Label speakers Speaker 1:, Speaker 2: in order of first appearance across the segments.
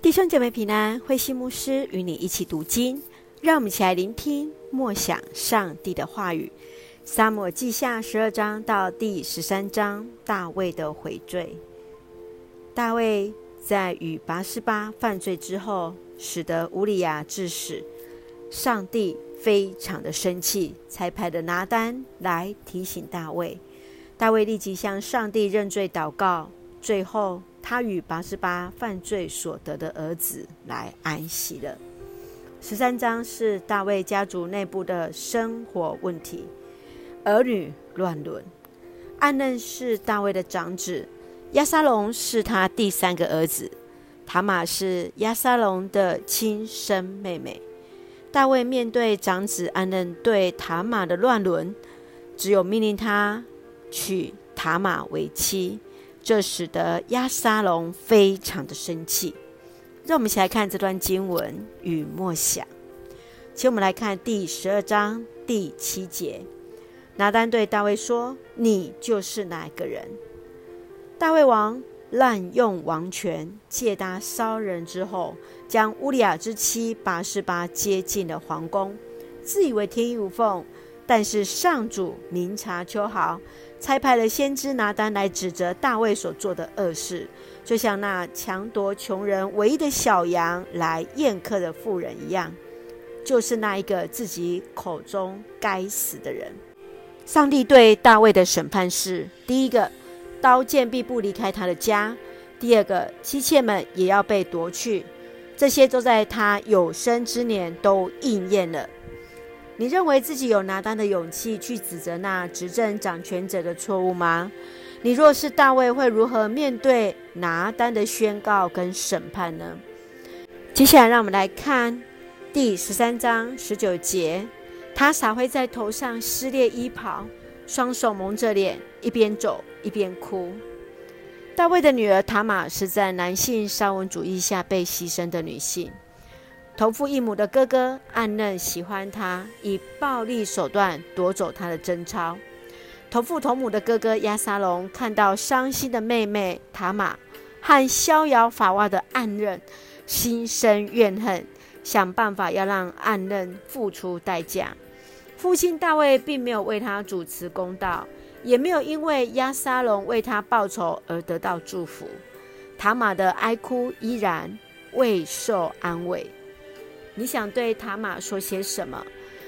Speaker 1: 弟兄姐妹平安，慧馨牧师与你一起读经，让我们一起来聆听默想上帝的话语。撒母记下十二章到第十三章，大卫的悔罪。大卫在与拔示巴犯罪之后，使得乌利亚致死，上帝非常的生气，才派的拿单来提醒大卫。大卫立即向上帝认罪祷告，最后。他与八十八犯罪所得的儿子来安息了。十三章是大卫家族内部的生活问题，儿女乱伦。暗嫩是大卫的长子，押沙龙是他第三个儿子，塔玛是押沙龙的亲生妹妹。大卫面对长子暗嫩对塔玛的乱伦，只有命令他娶塔玛为妻。这使得亚沙龙非常的生气。让我们一起来看这段经文与默想。请我们来看第十二章第七节。拿单对大卫说：“你就是哪个人？”大卫王滥用王权，借他骚人之后，将乌利亚之妻拔示巴接进了皇宫，自以为天衣无缝。但是上主明察秋毫。差派了先知拿单来指责大卫所做的恶事，就像那强夺穷人唯一的小羊来宴客的妇人一样，就是那一个自己口中该死的人。上帝对大卫的审判是：第一个，刀剑必不离开他的家；第二个，妻妾们也要被夺去。这些都在他有生之年都应验了。你认为自己有拿单的勇气去指责那执政掌权者的错误吗？你若是大卫，会如何面对拿单的宣告跟审判呢？接下来，让我们来看第十三章十九节。他撒灰在头上，撕裂衣袍，双手蒙着脸，一边走一边哭。大卫的女儿塔玛是在男性沙文主义下被牺牲的女性。同父异母的哥哥暗嫩喜欢他，以暴力手段夺走他的贞操。同父同母的哥哥亚沙龙看到伤心的妹妹塔玛和逍遥法外的暗刃，心生怨恨，想办法要让暗刃付出代价。父亲大卫并没有为他主持公道，也没有因为亚沙龙为他报仇而得到祝福。塔玛的哀哭依然未受安慰。你想对塔玛说些什么？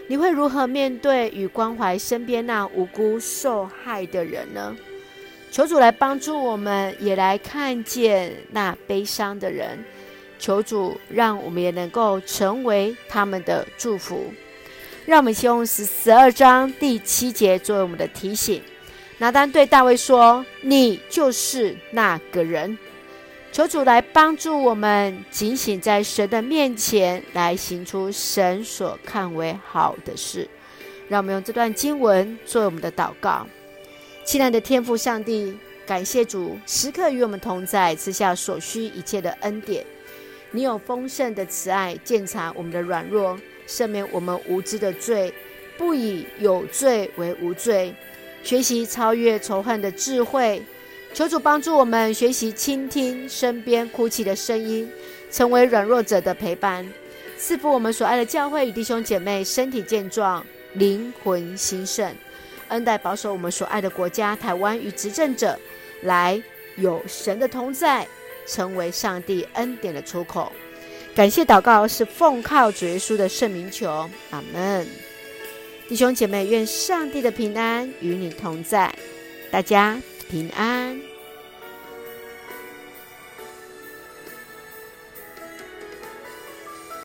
Speaker 1: 你会如何面对与关怀身边那无辜受害的人呢？求主来帮助我们，也来看见那悲伤的人。求主让我们也能够成为他们的祝福。让我们先用十十二章第七节作为我们的提醒。拿单对大卫说：“你就是那个人。”求主来帮助我们，警醒在神的面前，来行出神所看为好的事。让我们用这段经文作为我们的祷告。亲爱的天父上帝，感谢主时刻与我们同在，赐下所需一切的恩典。你有丰盛的慈爱，鉴察我们的软弱，赦免我们无知的罪，不以有罪为无罪，学习超越仇恨的智慧。求主帮助我们学习倾听身边哭泣的声音，成为软弱者的陪伴，赐福我们所爱的教会与弟兄姐妹身体健壮、灵魂兴盛，恩待保守我们所爱的国家台湾与执政者，来有神的同在，成为上帝恩典的出口。感谢祷告是奉靠主耶稣的圣名求，阿门。弟兄姐妹，愿上帝的平安与你同在，大家。平安。